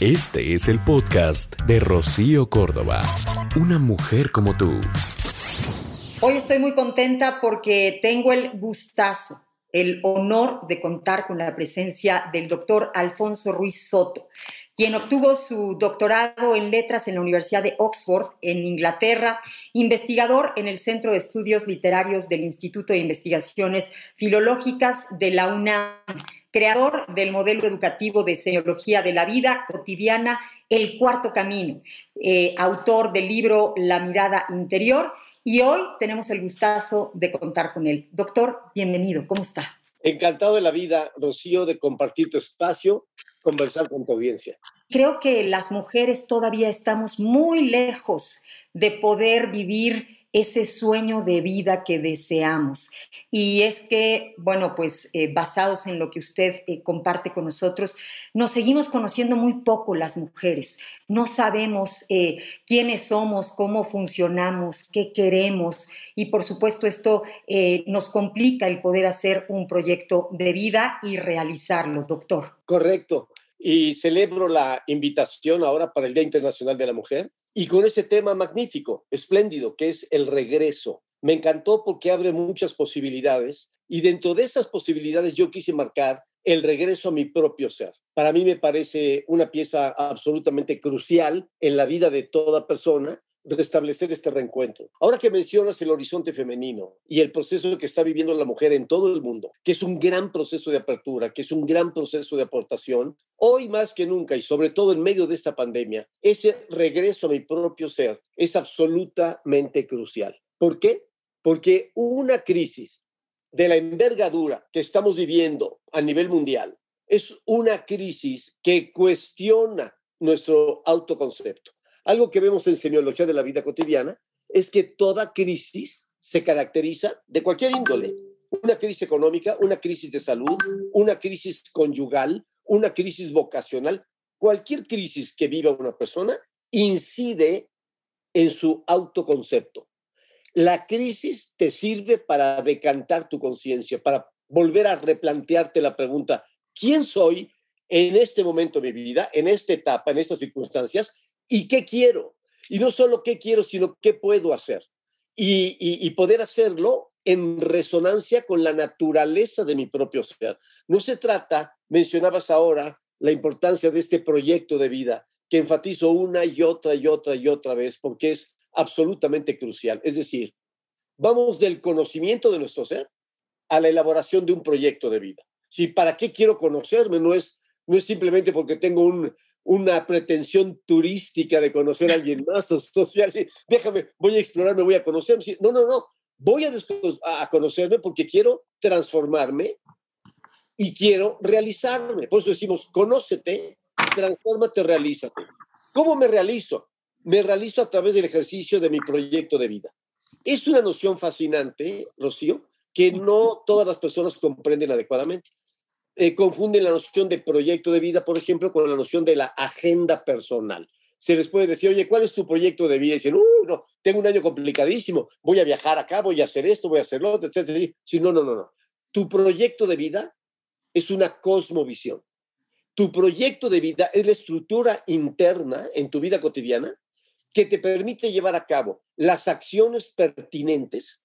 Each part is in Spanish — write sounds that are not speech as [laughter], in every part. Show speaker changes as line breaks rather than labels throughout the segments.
Este es el podcast de Rocío Córdoba, una mujer como tú.
Hoy estoy muy contenta porque tengo el gustazo, el honor de contar con la presencia del doctor Alfonso Ruiz Soto, quien obtuvo su doctorado en letras en la Universidad de Oxford, en Inglaterra, investigador en el Centro de Estudios Literarios del Instituto de Investigaciones Filológicas de la UNAM creador del modelo educativo de semiología de la vida cotidiana, El Cuarto Camino, eh, autor del libro La mirada interior. Y hoy tenemos el gustazo de contar con él. Doctor, bienvenido, ¿cómo está?
Encantado de la vida, Rocío, de compartir tu espacio, conversar con tu audiencia.
Creo que las mujeres todavía estamos muy lejos de poder vivir ese sueño de vida que deseamos. Y es que, bueno, pues eh, basados en lo que usted eh, comparte con nosotros, nos seguimos conociendo muy poco las mujeres. No sabemos eh, quiénes somos, cómo funcionamos, qué queremos. Y por supuesto esto nos complica el poder hacer un proyecto de vida y realizarlo, doctor.
Correcto. Y celebro la invitación ahora para el Día Internacional de la Mujer y con ese tema magnífico, espléndido, que es el regreso. Me encantó porque abre muchas posibilidades y dentro de esas posibilidades yo quise marcar el regreso a mi propio ser. Para mí me parece una pieza absolutamente crucial en la vida de toda persona restablecer este reencuentro. Ahora que mencionas el horizonte femenino y el proceso que está viviendo la mujer en todo el mundo, que es un gran proceso de apertura, que es un gran proceso de aportación, hoy más que nunca y sobre todo en medio de esta pandemia, ese regreso a mi propio ser es absolutamente crucial. ¿Por qué? Porque una crisis de la envergadura que estamos viviendo a nivel mundial es una crisis que cuestiona nuestro autoconcepto algo que vemos en semiología de la vida cotidiana es que toda crisis se caracteriza de cualquier índole. Una crisis económica, una crisis de salud, una crisis conyugal, una crisis vocacional. Cualquier crisis que viva una persona incide en su autoconcepto. La crisis te sirve para decantar tu conciencia, para volver a replantearte la pregunta, ¿quién soy en este momento de mi vida, en esta etapa, en estas circunstancias? ¿Y qué quiero? Y no solo qué quiero, sino qué puedo hacer. Y, poder hacerlo en resonancia con la naturaleza de mi propio ser. No se trata, mencionabas ahora, la importancia de este proyecto de vida, que enfatizo una y otra y otra y otra vez, porque es absolutamente crucial. Es decir, vamos del conocimiento de nuestro ser a la elaboración de un proyecto de vida. Si para qué quiero conocerme no es no es simplemente porque tengo un, una pretensión turística de conocer a alguien más [laughs] o social. déjame, voy a explorarme, voy a conocerme. No, no, no. Voy a, a conocerme porque quiero transformarme y quiero realizarme. Por eso decimos, conócete, transfórmate, realízate. ¿Cómo me realizo? Me realizo a través del ejercicio de mi proyecto de vida. Es una noción fascinante, Rocío, que no todas las personas comprenden adecuadamente. Eh, confunden la noción de proyecto de vida, por ejemplo, con la noción de la agenda personal. Se les puede decir, oye, ¿cuál es tu proyecto de vida? Y dicen, uy, no, tengo un año complicadísimo, voy a viajar acá, voy a hacer esto, voy a hacer lo otro, etc. Sí, no, no, no, no. Tu proyecto de vida es una cosmovisión. Tu proyecto de vida es la estructura interna en tu vida cotidiana que te permite llevar a cabo las acciones pertinentes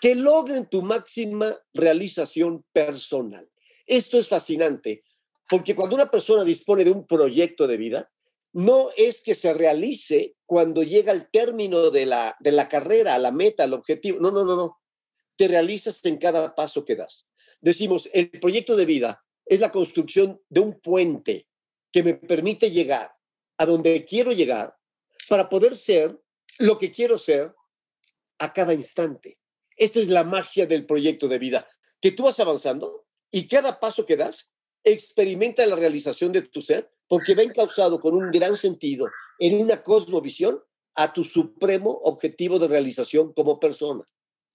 que logren tu máxima realización personal. Esto es fascinante, porque cuando una persona dispone de un proyecto de vida, no es que se realice cuando llega al término de la, de la carrera, a la meta, al objetivo. No, no, no, no. Te realizas en cada paso que das. Decimos, el proyecto de vida es la construcción de un puente que me permite llegar a donde quiero llegar para poder ser lo que quiero ser a cada instante. Esta es la magia del proyecto de vida, que tú vas avanzando y cada paso que das, experimenta la realización de tu ser porque va encausado con un gran sentido en una cosmovisión a tu supremo objetivo de realización como persona.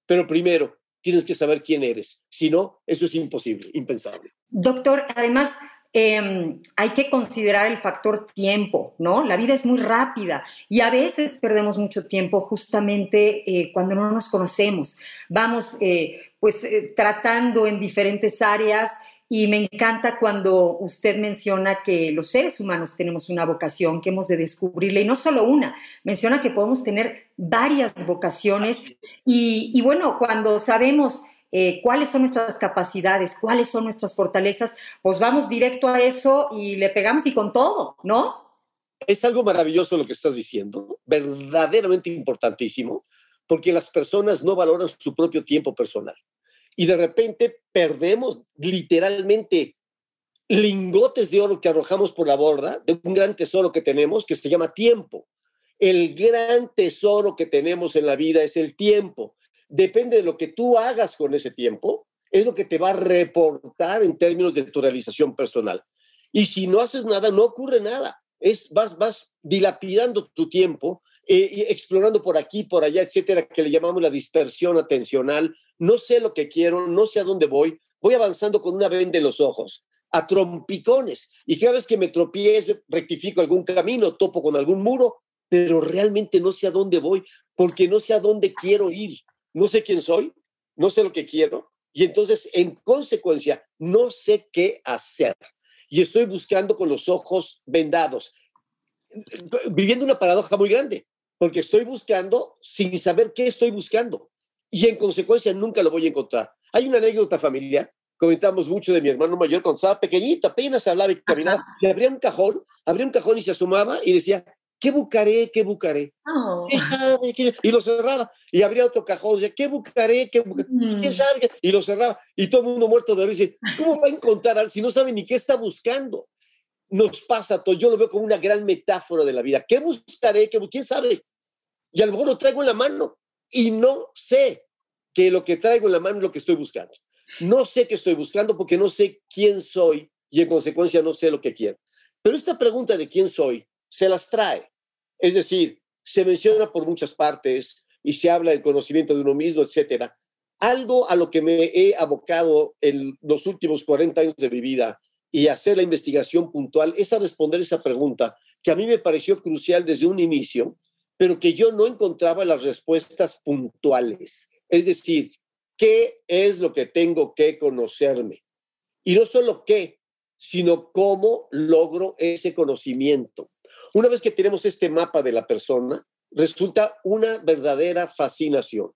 Pero primero, tienes que saber quién eres. Si no, eso es imposible, impensable.
Doctor, además, em, hay que considerar el factor tiempo, ¿no? La vida es muy rápida y a veces perdemos mucho tiempo justamente eh, cuando no nos conocemos. Vamos eh, pues eh, tratando en diferentes áreas y me encanta cuando usted menciona que los seres humanos tenemos una vocación, que hemos de descubrirla, y no solo una, menciona que podemos tener varias vocaciones. Y, bueno, cuando sabemos eh, cuáles son nuestras capacidades, cuáles son nuestras fortalezas, pues vamos directo a eso y le pegamos y con todo, ¿no?
Es algo maravilloso lo que estás diciendo, verdaderamente importantísimo, porque las personas no valoran su propio tiempo personal y de repente perdemos literalmente lingotes de oro que arrojamos por la borda de un gran tesoro que tenemos que se llama tiempo. El gran tesoro que tenemos en la vida es el tiempo. Depende de lo que tú hagas con ese tiempo, es lo que te va a reportar en términos de tu realización personal. Y si no haces nada, no ocurre nada. Es, vas, vas dilapidando tu tiempo, eh, explorando por aquí, por allá, etcétera, que le llamamos la dispersión atencional, no sé lo que quiero, no sé a dónde voy, voy avanzando con una venda en los ojos, a trompicones, y cada vez que me tropiezo, rectifico algún camino, topo con algún muro, pero realmente no sé a dónde voy, porque no sé a dónde quiero ir, no sé quién soy, no sé lo que quiero, y entonces, en consecuencia, no sé qué hacer. Y estoy buscando con los ojos vendados, viviendo una paradoja muy grande, porque estoy buscando sin saber qué estoy buscando y en consecuencia nunca lo voy a encontrar. Hay una anécdota familiar, comentamos mucho de mi hermano mayor cuando estaba pequeñito, apenas hablaba y caminaba, le abría un cajón, abría un cajón y se asomaba y decía, ¿qué buscaré? ¿Qué buscaré? Oh. Y lo cerraba. Y abría otro cajón, decía, ¿qué buscaré? ¿Qué buscaré? ¿Quién mm. sabe? Y lo cerraba. Y todo el mundo muerto de risa. [laughs] ¿Cómo va a encontrar si no sabe ni qué está buscando? Nos pasa todo. Yo lo veo como una gran metáfora de la vida. ¿Qué buscaré? ¿Qué, ¿Quién sabe? Y a lo mejor lo traigo en la mano y no sé que lo que traigo en la mano es lo que estoy buscando. No sé qué estoy buscando porque no sé quién soy y en consecuencia no sé lo que quiero. Pero esta pregunta de quién soy se las trae. Es decir, se menciona por muchas partes y se habla del conocimiento de uno mismo, etcétera. Algo a lo que me he abocado en los últimos 40 años de mi vida y hacer la investigación puntual es a responder esa pregunta que a mí me pareció crucial desde un inicio pero que yo no encontraba las respuestas puntuales. Es decir, ¿qué es lo que tengo que conocerme? Y no solo qué, sino cómo logro ese conocimiento. Una vez que tenemos este mapa de la persona, resulta una verdadera fascinación.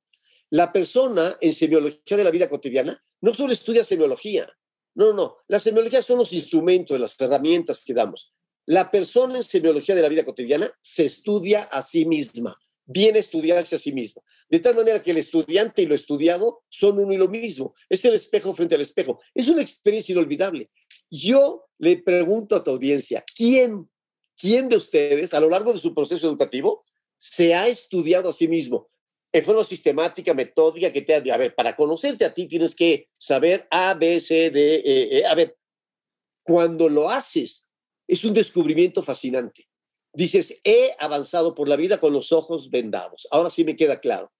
La persona en semiología de la vida cotidiana no solo estudia semiología, no, no, las semiologías son los instrumentos, las herramientas que damos. La persona en semiología de la vida cotidiana se estudia a sí misma, viene a estudiarse a sí misma. De tal manera que el estudiante y lo estudiado son uno y lo mismo. Es el espejo frente al espejo. Es una experiencia inolvidable. Yo le pregunto a tu audiencia, ¿quién, quién de ustedes a lo largo de su proceso educativo se ha estudiado a sí mismo? En forma sistemática, metódica, que te ha a ver, para conocerte a ti tienes que saber A, B, C, D, E, E. A ver, cuando lo haces es un descubrimiento fascinante. Dices, he avanzado por la vida con los ojos vendados. Ahora sí me queda claro.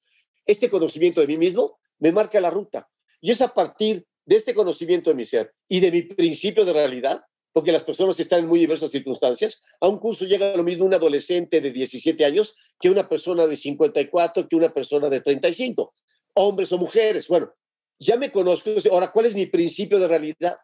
Este conocimiento de mí mismo me marca la ruta. Y es a partir de este conocimiento de mi ser y de mi principio de realidad, porque las personas están en muy diversas circunstancias. A un curso llega lo mismo un adolescente de 17 años que una persona de 54, que una persona de 35, hombres o mujeres. Bueno, ya me conozco. Ahora, ¿cuál es mi principio de realidad?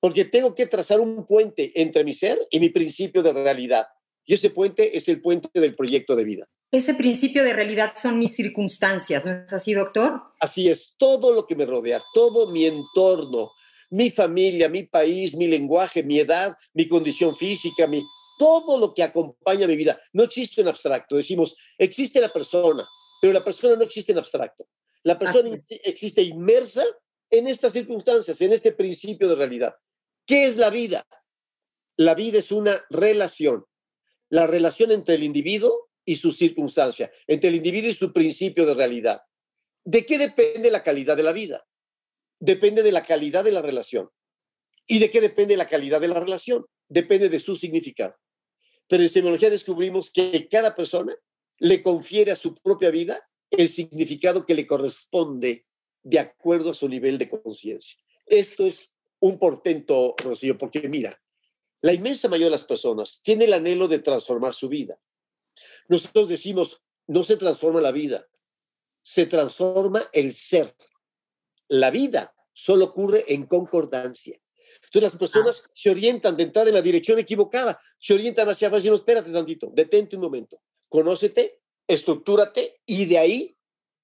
porque tengo que trazar un puente entre mi ser y mi principio de realidad. Y ese puente es el puente del proyecto de vida.
Ese principio de realidad son mis circunstancias, ¿no es así, doctor?
Así es, todo lo que me rodea, todo mi entorno, mi familia, mi país, mi lenguaje, mi edad, mi condición física, mi, todo lo que acompaña mi vida. No existe en abstracto. Decimos, existe la persona, pero la persona no existe en abstracto. La persona existe inmersa en estas circunstancias, en este principio de realidad. ¿Qué es la vida? La vida es una relación, la relación entre el individuo y su circunstancia, entre el individuo y su principio de realidad. ¿De qué depende la calidad de la vida? Depende de la calidad de la relación. ¿Y de qué depende la calidad de la relación? Depende de su significado. Pero en semiología descubrimos que cada persona le confiere a su propia vida el significado que le corresponde de acuerdo a su nivel de conciencia. Esto es un portento, Rocío, porque mira, la inmensa mayoría de las personas tiene el anhelo de transformar su vida. Nosotros decimos, no se transforma la vida, se transforma el ser. La vida solo ocurre en concordancia. Entonces las personas ah. se orientan de entrada en la dirección equivocada, se orientan hacia afuera y no, espérate tantito, detente un momento, conócete, estructúrate y de ahí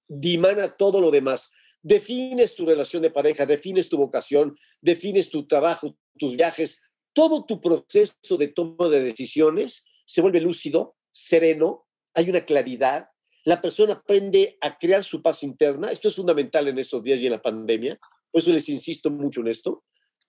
dimana todo lo demás. Defines tu relación de pareja, defines tu vocación, defines tu trabajo, tus viajes, todo tu proceso de toma de decisiones se vuelve lúcido, sereno, hay una claridad, la persona aprende a crear su paz interna. Esto es fundamental en estos días y en la pandemia. Por eso les insisto mucho en esto,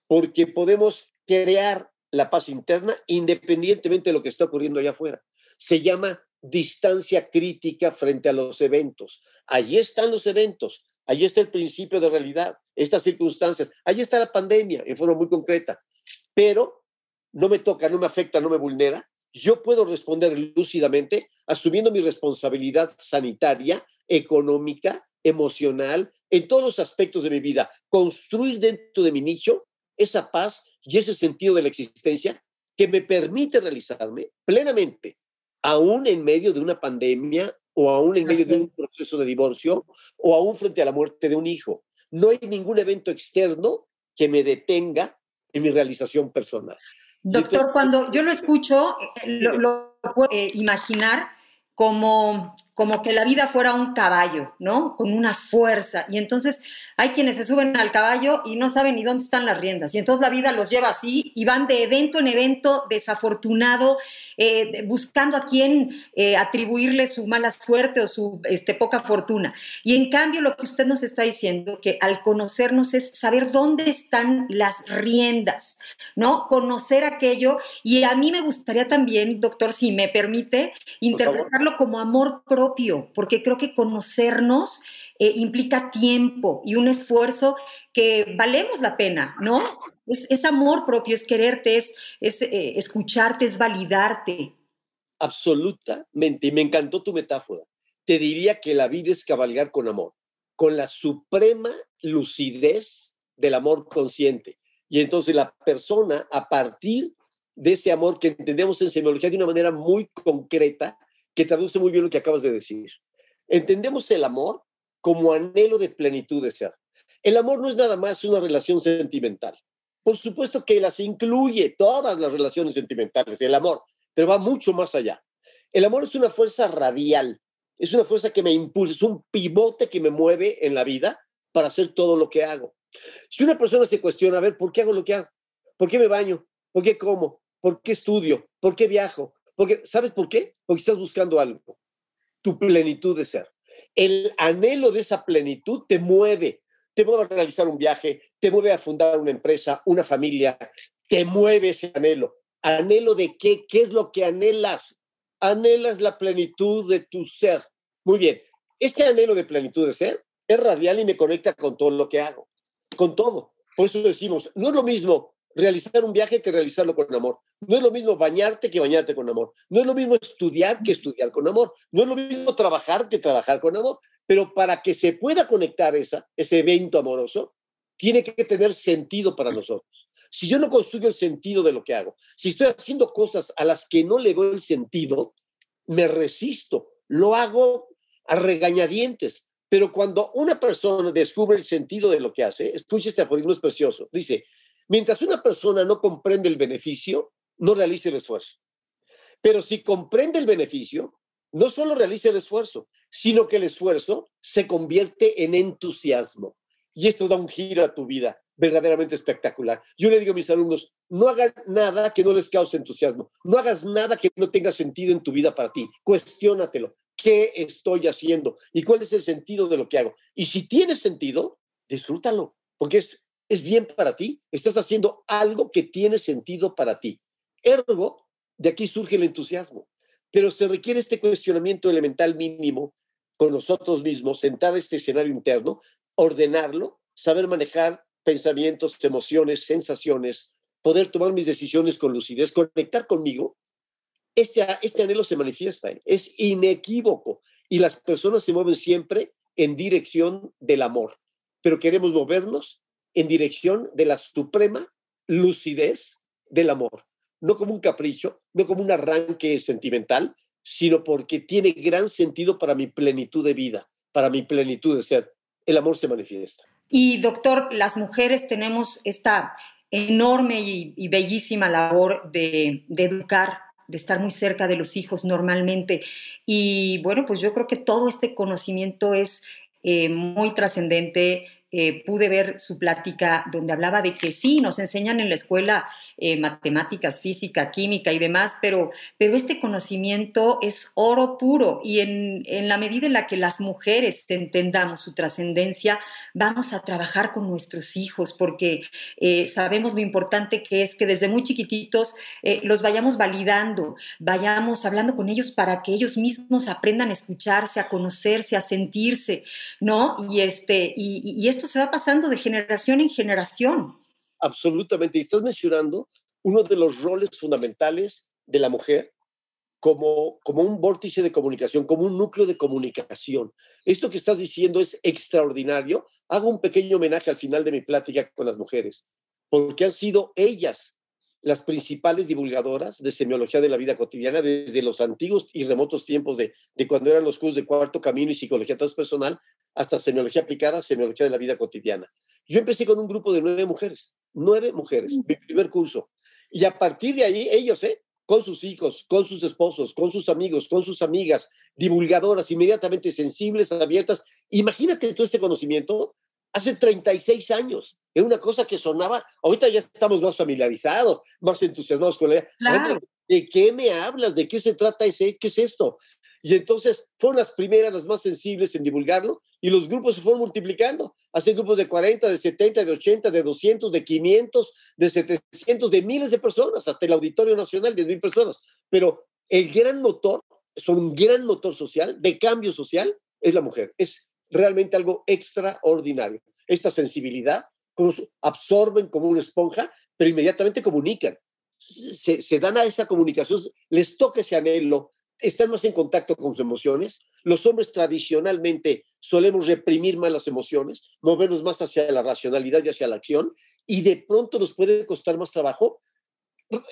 porque podemos crear la paz interna independientemente de lo que está ocurriendo allá afuera. Se llama distancia crítica frente a los eventos. Allí están los eventos, allí está el principio de realidad, estas circunstancias, allí está la pandemia en forma muy concreta, pero no me toca, no me afecta, no me vulnera, yo puedo responder lúcidamente asumiendo mi responsabilidad sanitaria, económica, emocional, en todos los aspectos de mi vida, construir dentro de mi nicho esa paz y ese sentido de la existencia que me permite realizarme plenamente, aún en medio de una pandemia o aún en medio de un proceso de divorcio o aún frente a la muerte de un hijo. No hay ningún evento externo que me detenga en mi realización personal.
Doctor, cuando yo lo escucho, eh, lo, puedo eh, imaginar como, como que la vida fuera un caballo, ¿no? Con una fuerza. Y entonces hay quienes se suben al caballo y no saben ni dónde están las riendas. Y entonces la vida los lleva así y van de evento en evento desafortunado, eh, buscando a quién eh, atribuirle su mala suerte o su este, poca fortuna. Y en cambio lo que usted nos está diciendo, que al conocernos es saber dónde están las riendas, ¿no? Conocer aquello. Y a mí me gustaría también, doctor, si me permite, interpretarlo como amor propio, porque creo que conocernos eh, implica tiempo y un esfuerzo que valemos la pena, ¿no? Es, amor propio, es quererte, es, eh, escucharte, es validarte.
Absolutamente, y me encantó tu metáfora. Te diría que la vida es cabalgar con amor, con la suprema lucidez del amor consciente. Y entonces la persona, a partir de ese amor que entendemos en semiología de una manera muy concreta, que traduce muy bien lo que acabas de decir. Entendemos el amor como anhelo de plenitud de ser. El amor no es nada más una relación sentimental. Por supuesto que las incluye todas las relaciones sentimentales, el amor, pero va mucho más allá. El amor es una fuerza radial, es una fuerza que me impulsa, es un pivote que me mueve en la vida para hacer todo lo que hago. Si una persona se cuestiona, a ver, ¿por qué hago lo que hago? ¿Por qué me baño? ¿Por qué como? ¿Por qué estudio? ¿Por qué viajo? Porque, ¿Sabes por qué? Porque estás buscando algo, tu plenitud de ser el anhelo de esa plenitud te mueve, te mueve a realizar un viaje, te mueve a fundar una empresa, una familia, te mueve ese anhelo. ¿Anhelo de qué? ¿Qué es lo que anhelas? Anhelas la plenitud de tu ser. Muy bien, este anhelo de plenitud de ser es radial y me conecta con todo lo que hago, con todo. Por eso decimos, no es lo mismo realizar un viaje que realizarlo con amor. No es lo mismo bañarte que bañarte con amor. No es lo mismo estudiar que estudiar con amor. No es lo mismo trabajar que trabajar con amor. Pero para que se pueda conectar esa, ese evento amoroso, tiene que tener sentido para nosotros. Si yo no construyo el sentido de lo que hago, si estoy haciendo cosas a las que no le doy el sentido, me resisto, lo hago a regañadientes. Pero cuando una persona descubre el sentido de lo que hace, escucha este aforismo, es precioso. Dice, Mientras una persona no comprende el beneficio, no realiza el esfuerzo. Pero si comprende el beneficio, no solo realiza el esfuerzo, sino que el esfuerzo se convierte en entusiasmo. Y esto da un giro a tu vida verdaderamente espectacular. Yo le digo a mis alumnos, no hagas nada que no les cause entusiasmo, no hagas nada que no tenga sentido en tu vida para ti, cuestiónatelo. ¿Qué estoy haciendo? ¿Y cuál es el sentido de lo que hago? Y si tiene sentido, disfrútalo, porque es es bien para ti, estás haciendo algo que tiene sentido para ti. Ergo, de aquí surge el entusiasmo. Pero se requiere este cuestionamiento elemental mínimo con nosotros mismos, sentar este escenario interno, ordenarlo, saber manejar pensamientos, emociones, sensaciones, poder tomar mis decisiones con lucidez, conectar conmigo. Este, este anhelo se manifiesta, es inequívoco y las personas se mueven siempre en dirección del amor, pero queremos movernos en dirección de la suprema lucidez del amor, no como un capricho, no como un arranque sentimental, sino porque tiene gran sentido para mi plenitud de vida, para mi plenitud de ser. El amor se manifiesta.
Y doctor, las mujeres tenemos esta enorme y, bellísima labor de, educar de estar muy cerca de los hijos normalmente. Y bueno, pues yo creo que todo este conocimiento es eh, muy trascendente eh, pude ver su plática donde hablaba de que sí, nos enseñan en la escuela eh, matemáticas, física, química y demás, pero, pero este conocimiento es oro puro y en, en la medida en la que las mujeres entendamos su trascendencia, vamos a trabajar con nuestros hijos porque eh, sabemos lo importante que es que desde muy chiquititos los vayamos validando, vayamos hablando con ellos para que ellos mismos aprendan a escucharse, a conocerse, a sentirse, ¿no? Y, este, y, y esto se va pasando de generación en generación.
Absolutamente. Y estás mencionando uno de los roles fundamentales de la mujer como, como un vórtice de comunicación, como un núcleo de comunicación. Esto que estás diciendo es extraordinario. Hago un pequeño homenaje al final de mi plática con las mujeres, porque han sido ellas las principales divulgadoras de semiología de la vida cotidiana desde los antiguos y remotos tiempos de, de cuando eran los cursos de cuarto camino y psicología transpersonal hasta semiología aplicada, semiología de la vida cotidiana. Yo empecé con un grupo de nueve mujeres, nueve mujeres, mi primer curso. Y a partir de ahí, ellos, ¿eh? con sus hijos, con sus esposos, con sus amigos, con sus amigas, divulgadoras, inmediatamente sensibles, abiertas. Imagínate todo este conocimiento hace 36 años. Era una cosa que sonaba, ahorita ya estamos más familiarizados, más entusiasmados con la
claro.
¿De qué me hablas? ¿De qué se trata ese? ¿Qué es esto? Y entonces fueron las primeras, las más sensibles en divulgarlo y los grupos se fueron multiplicando. Hacen grupos de 40, de 70, de 80, de 200, de 500, de 700, de miles de personas, hasta el Auditorio Nacional, 10 mil personas. Pero el gran motor, son un gran motor social, de cambio social, es la mujer. Es realmente algo extraordinario. Esta sensibilidad, absorben como una esponja, pero inmediatamente comunican. Se, se, dan a esa comunicación, les toca ese anhelo, están más en contacto con sus emociones. Los hombres tradicionalmente solemos reprimir más las emociones, movernos más hacia la racionalidad y hacia la acción, y de pronto nos puede costar más trabajo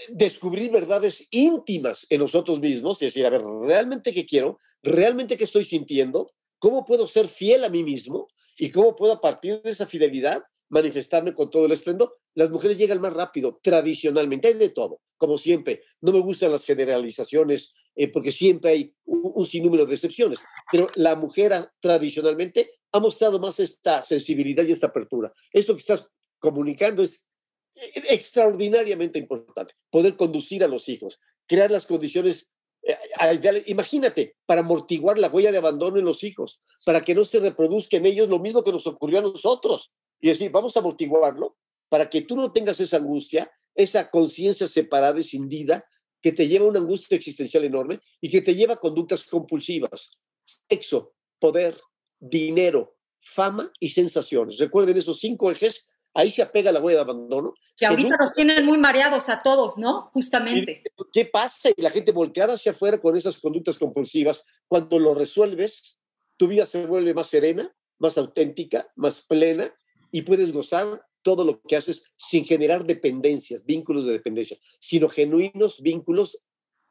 descubrir verdades íntimas en nosotros mismos, y decir, a ver, ¿realmente qué quiero? ¿Realmente qué estoy sintiendo? ¿Cómo puedo ser fiel a mí mismo? ¿Y cómo puedo a partir de esa fidelidad manifestarme con todo el esplendor? Las mujeres llegan más rápido, tradicionalmente, hay de todo, como siempre. No me gustan las generalizaciones eh, porque siempre hay un, sinnúmero de excepciones, pero la mujer tradicionalmente ha mostrado más esta sensibilidad y esta apertura. Esto que estás comunicando es eh, extraordinariamente importante, poder conducir a los hijos, crear las condiciones eh, Imagínate, para amortiguar la huella de abandono en los hijos, para que no se reproduzca en ellos lo mismo que nos ocurrió a nosotros. Y decir, vamos a amortiguarlo para que tú no tengas esa angustia, esa conciencia separada y cindida que te lleva a una angustia existencial enorme y que te lleva a conductas compulsivas. Sexo, poder, dinero, fama y sensaciones. Recuerden esos cinco ejes, ahí se apega la huella de abandono.
Que ahorita nos tienen muy mareados a todos, ¿no? Justamente.
¿Qué pasa? Y la gente volcada hacia afuera con esas conductas compulsivas, cuando lo resuelves, tu vida se vuelve más serena, más auténtica, más plena y puedes gozar todo lo que haces sin generar dependencias, vínculos de dependencia, sino genuinos vínculos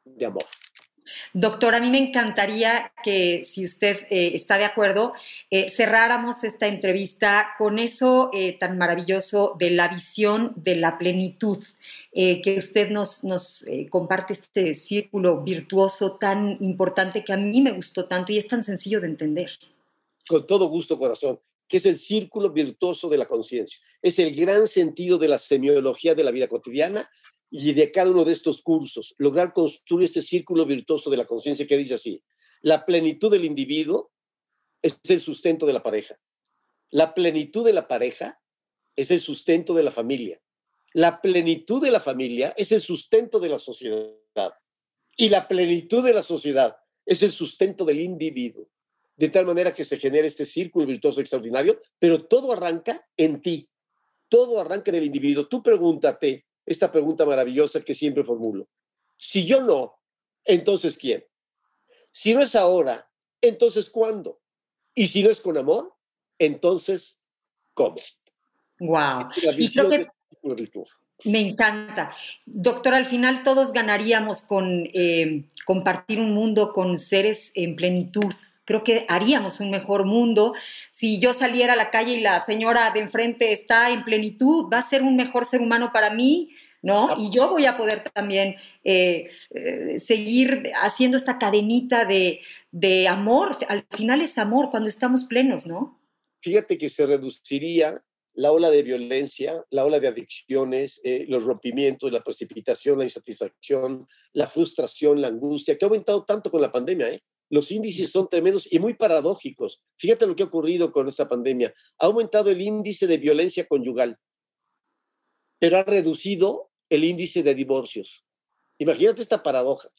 de amor.
Doctor, a mí me encantaría que, si usted eh, está de acuerdo, eh, cerráramos esta entrevista con eso eh, tan maravilloso de la visión de la plenitud, que usted nos, nos comparte este círculo virtuoso tan importante que a mí me gustó tanto y es tan sencillo de entender.
Con todo gusto, corazón que es el círculo virtuoso de la conciencia. Es el gran sentido de la semiología de la vida cotidiana y de cada uno de estos cursos. Lograr construir este círculo virtuoso de la conciencia que dice así, la plenitud del individuo es el sustento de la pareja. La plenitud de la pareja es el sustento de la familia. La plenitud de la familia es el sustento de la sociedad. Y la plenitud de la sociedad es el sustento del individuo de tal manera que se genere este círculo virtuoso extraordinario, pero todo arranca en ti, todo arranca en el individuo. Tú pregúntate esta pregunta maravillosa que siempre formulo. Si yo no, entonces ¿quién? Si no es ahora, entonces ¿cuándo? Y si no es con amor, entonces ¿cómo?
Wow. me encanta. Doctor, al final todos ganaríamos con eh, compartir un mundo con seres en plenitud, creo que haríamos un mejor mundo. Si yo saliera a la calle y la señora de enfrente está en plenitud, va a ser un mejor ser humano para mí, ¿no? Y yo voy a poder también eh, eh, seguir haciendo esta cadenita de, de amor. Al final es amor cuando estamos plenos, ¿no?
Fíjate que se reduciría la ola de violencia, la ola de adicciones, eh, los rompimientos, la precipitación, la insatisfacción, la frustración, la angustia, que ha aumentado tanto con la pandemia. ¿eh? Los índices son tremendos y muy paradójicos. Fíjate lo que ha ocurrido con esta pandemia. Ha aumentado el índice de violencia conyugal, pero ha reducido el índice de divorcios. Imagínate esta paradoja.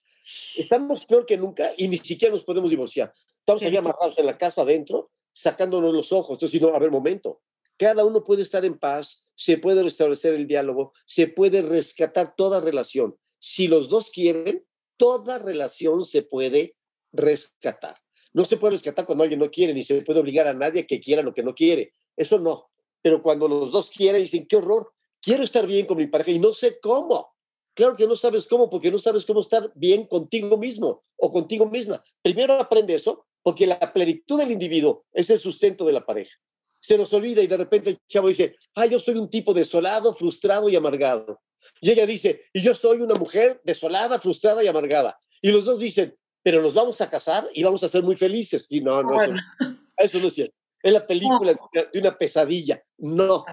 Estamos peor que nunca y ni siquiera nos podemos divorciar. Estamos allá amarrados en la casa adentro, sacándonos los ojos. Entonces, no, a ver, momento, cada uno puede estar en paz, se puede restablecer el diálogo, se puede rescatar toda relación. Si los dos quieren, toda relación se puede rescatar. No se puede rescatar cuando alguien no quiere, ni se puede obligar a nadie que quiera lo que no quiere. Eso no. Pero cuando los dos quieren, dicen, qué horror, quiero estar bien con mi pareja y no sé cómo. Claro que no sabes cómo, porque no sabes cómo estar bien contigo mismo o contigo misma. Primero aprende eso, porque la plenitud del individuo es el sustento de la pareja se nos olvida y de repente el chavo dice, ah, yo soy un tipo desolado, frustrado y amargado. Y ella dice, y yo soy una mujer desolada, frustrada y amargada. Y los dos dicen, pero nos vamos a casar y vamos a ser muy felices. Y no, no, eso, eso, no es cierto. Es la película de una pesadilla. No.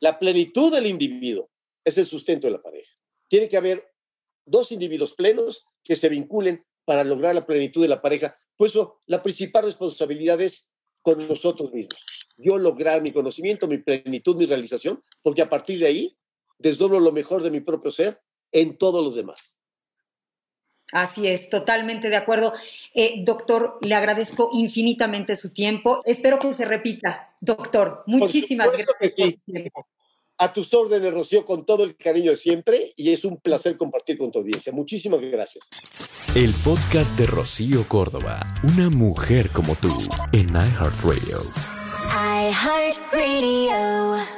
La plenitud del individuo es el sustento de la pareja. Tiene que haber dos individuos plenos que se vinculen para lograr la plenitud de la pareja. Por eso, la principal responsabilidad es con nosotros mismos. Yo lograr mi conocimiento, mi plenitud, mi realización, porque a partir de ahí desdoblo lo mejor de mi propio ser en todos los demás.
Así es, totalmente de acuerdo. Eh, doctor, le agradezco infinitamente su tiempo. Espero que se repita. Doctor, muchísimas gracias.
A tus órdenes, Rocío, con todo el cariño de siempre y es un placer compartir con tu audiencia. Muchísimas gracias.
El podcast de Rocío Córdoba, una mujer como tú, en iHeartRadio. iHeartRadio.